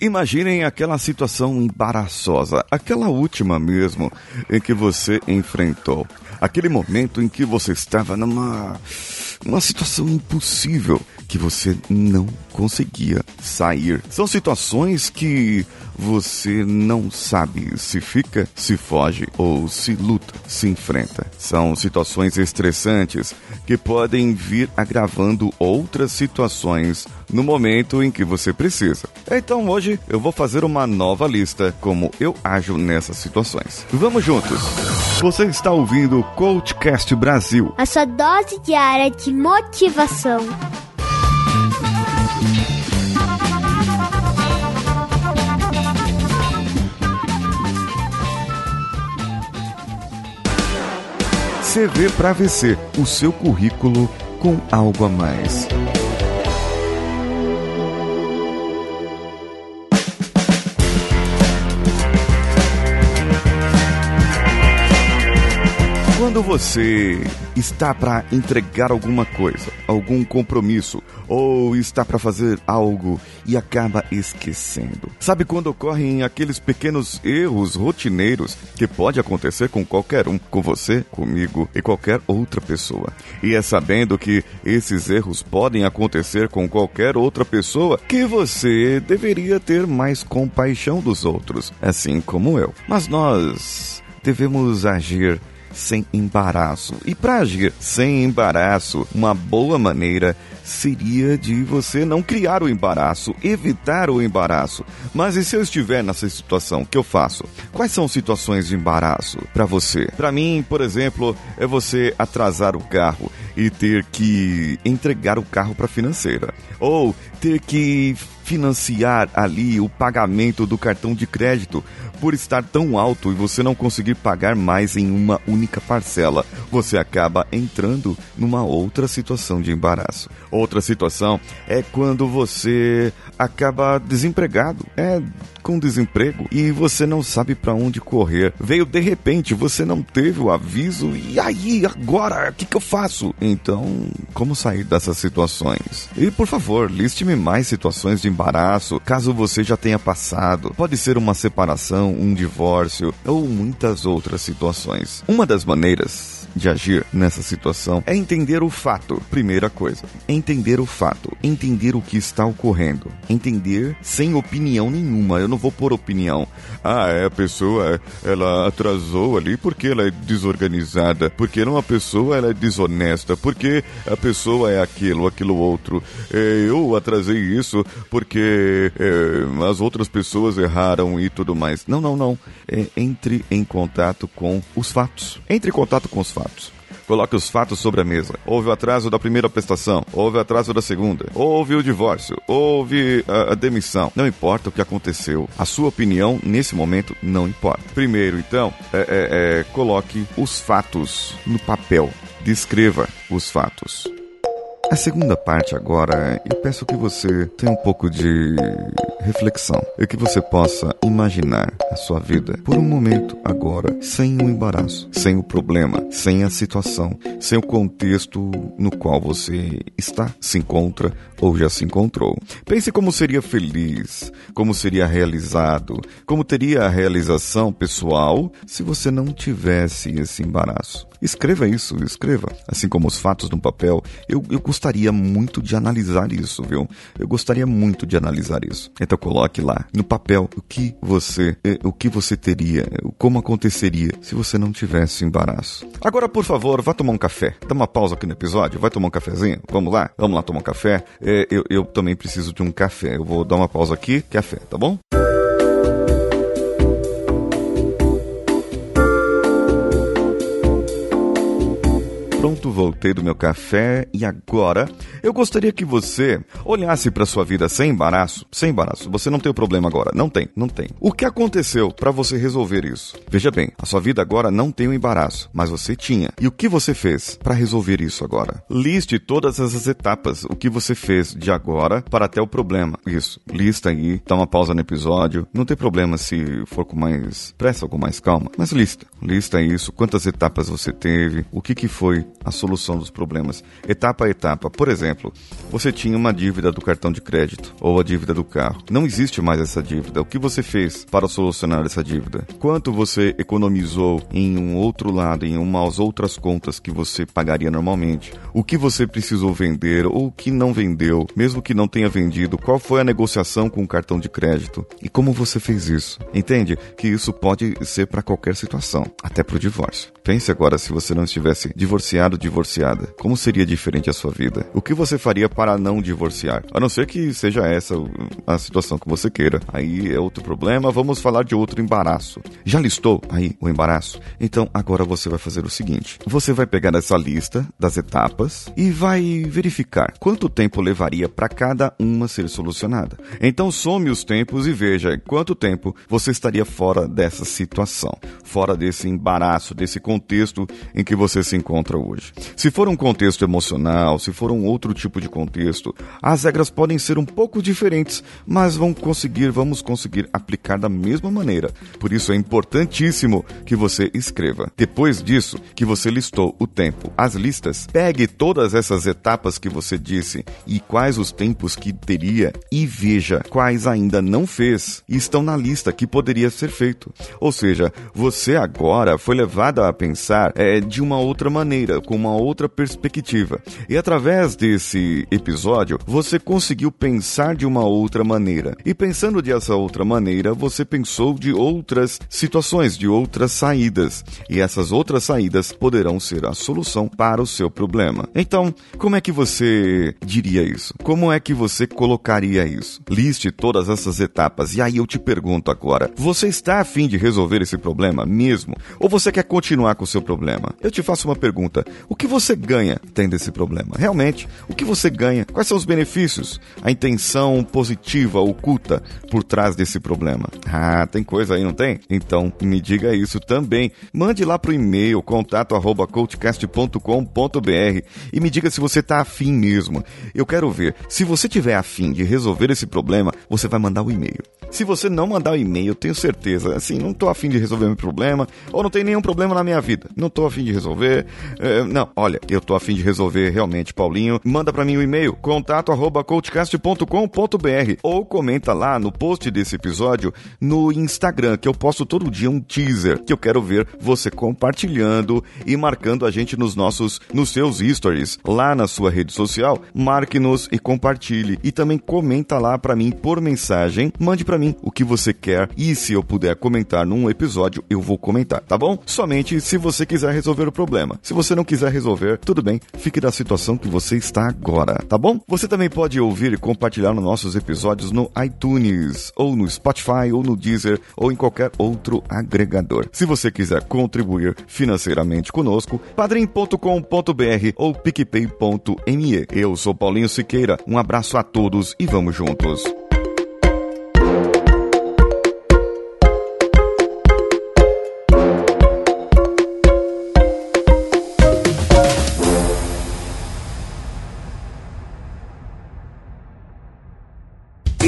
Imaginem aquela situação embaraçosa, aquela última mesmo, em que você enfrentou. Aquele momento em que você estava numa uma situação impossível que você não conseguia sair. São situações que você não sabe se fica, se foge ou se luta, se enfrenta. São situações estressantes que podem vir agravando outras situações no momento em que você precisa. Então hoje eu vou fazer uma nova lista como eu ajo nessas situações. Vamos juntos! Você está ouvindo o Coachcast Brasil a sua dose diária de motivação. CV para VC, o seu currículo com algo a mais. Quando você está para entregar alguma coisa, algum compromisso, ou está para fazer algo e acaba esquecendo. Sabe quando ocorrem aqueles pequenos erros rotineiros que pode acontecer com qualquer um, com você, comigo e qualquer outra pessoa. E é sabendo que esses erros podem acontecer com qualquer outra pessoa que você deveria ter mais compaixão dos outros, assim como eu. Mas nós devemos agir sem embaraço. E para agir sem embaraço, uma boa maneira seria de você não criar o embaraço, evitar o embaraço. Mas e se eu estiver nessa situação, o que eu faço? Quais são situações de embaraço para você? Para mim, por exemplo, é você atrasar o carro e ter que entregar o carro para a financeira, ou ter que financiar ali o pagamento do cartão de crédito por estar tão alto e você não conseguir pagar mais em uma única parcela, você acaba entrando numa outra situação de embaraço. Outra situação é quando você acaba desempregado. É com desemprego e você não sabe para onde correr. Veio de repente, você não teve o aviso e aí agora, o que, que eu faço? Então, como sair dessas situações? E por favor, liste-me mais situações de embaraço, caso você já tenha passado. Pode ser uma separação, um divórcio ou muitas outras situações. Uma das maneiras de agir nessa situação é entender o fato. Primeira coisa, entender o fato, entender o que está ocorrendo, entender sem opinião nenhuma. Eu não vou pôr opinião. Ah, é a pessoa, ela atrasou ali porque ela é desorganizada, porque não a pessoa ela é desonesta, porque a pessoa é aquilo, aquilo outro. É, eu atrasei isso porque é, as outras pessoas erraram e tudo mais. Não, não, não. É, entre em contato com os fatos. Entre em contato com os fatos. Coloque os fatos sobre a mesa. Houve o atraso da primeira prestação, houve o atraso da segunda, houve o divórcio, houve a, a, demissão. Não importa o que aconteceu. A sua opinião, nesse momento, não importa. Primeiro, então, é, é, é, coloque os fatos no papel. Descreva os fatos. A segunda parte agora, eu peço que você tenha um pouco de reflexão e que você possa imaginar a sua vida por um momento agora, sem o embaraço, sem o problema, sem a situação, sem o contexto no qual você está, se encontra ou já se encontrou. Pense como seria feliz, como seria realizado, como teria a realização pessoal se você não tivesse esse embaraço. Escreva isso, escreva. Assim como os fatos no papel, eu, eu gostaria muito de analisar isso, viu? Eu gostaria muito de analisar isso. Então coloque lá no papel o que você, eh, o que você teria, como aconteceria se você não tivesse embaraço. Agora, por favor, vá tomar um café. Dá uma pausa aqui no episódio, vai tomar um cafezinho? Vamos lá? Vamos lá tomar um café? É, eu, eu também preciso de um café. Eu vou dar uma pausa aqui, café, tá bom? Pronto, voltei do meu café e agora eu gostaria que você olhasse para sua vida sem embaraço, sem embaraço. Você não tem o problema agora, não tem, não tem. O que aconteceu para você resolver isso? Veja bem, a sua vida agora não tem um embaraço, mas você tinha. E o que você fez para resolver isso agora? Liste todas essas etapas, o que você fez de agora para até o problema. Isso, lista aí, dá uma pausa no episódio. Não tem problema se for com mais pressa ou com mais calma, mas lista. Lista isso, quantas etapas você teve, o que que foi a solução dos problemas, etapa a etapa. Por exemplo, você tinha uma dívida do cartão de crédito ou a dívida do carro. Não existe mais essa dívida. O que você fez para solucionar essa dívida? Quanto você economizou em um outro lado, em umas outras contas que você pagaria normalmente? O que você precisou vender ou o que não vendeu, mesmo que não tenha vendido? Qual foi a negociação com o cartão de crédito? E como você fez isso? Entende que isso pode ser para qualquer situação, até para o divórcio. Pense agora se você não estivesse divorciado divorciada. Como seria diferente a sua vida? O que você faria para não divorciar? A não ser que seja essa a situação que você queira. Aí é outro problema. Vamos falar de outro embaraço. Já listou aí o embaraço? Então agora você vai fazer o seguinte: você vai pegar essa lista das etapas e vai verificar quanto tempo levaria para cada uma ser solucionada. Então some os tempos e veja quanto tempo você estaria fora dessa situação, fora desse embaraço, desse contexto em que você se encontra hoje. Se for um contexto emocional, se for um outro tipo de contexto, as regras podem ser um pouco diferentes, mas vão conseguir, vamos conseguir aplicar da mesma maneira. Por isso é importantíssimo que você escreva. Depois disso, que você listou o tempo, as listas, pegue todas essas etapas que você disse e quais os tempos que teria e veja quais ainda não fez e estão na lista que poderia ser feito. Ou seja, você agora foi levado a pensar é, de uma outra maneira, com uma outra perspectiva. E através desse episódio, você conseguiu pensar de uma outra maneira. E pensando dessa outra maneira, você pensou de outras situações, de outras saídas. E essas outras saídas poderão ser a solução para o seu problema. Então, como é que você diria isso? Como é que você colocaria isso? Liste todas essas etapas. E aí eu te pergunto agora: você está afim de resolver esse problema mesmo? Ou você quer continuar com o seu problema. Eu te faço uma pergunta: o que você ganha tendo esse problema? Realmente, o que você ganha? Quais são os benefícios? A intenção positiva oculta por trás desse problema? Ah, tem coisa aí, não tem? Então me diga isso também. Mande lá pro e-mail contato@coachcast.com.br e me diga se você tá afim mesmo. Eu quero ver. Se você tiver afim de resolver esse problema, você vai mandar o um e-mail. Se você não mandar o e-mail, eu tenho certeza, assim, não tô afim de resolver meu problema, ou não tem nenhum problema na minha vida, não tô afim de resolver, é, não, olha, eu tô afim de resolver realmente, Paulinho, manda para mim o um e-mail, contato arroba coachcast.com.br ou comenta lá no post desse episódio no Instagram, que eu posto todo dia um teaser, que eu quero ver você compartilhando e marcando a gente nos nossos, nos seus stories, lá na sua rede social, marque-nos e compartilhe, e também comenta lá para mim por mensagem, mande para mim o que você quer e se eu puder comentar num episódio, eu vou comentar, tá bom? Somente se você quiser resolver o problema. Se você não quiser resolver, tudo bem, fique da situação que você está agora, tá bom? Você também pode ouvir e compartilhar nos nossos episódios no iTunes, ou no Spotify, ou no Deezer, ou em qualquer outro agregador. Se você quiser contribuir financeiramente conosco, padrim.com.br ou picpay.me. Eu sou Paulinho Siqueira, um abraço a todos e vamos juntos.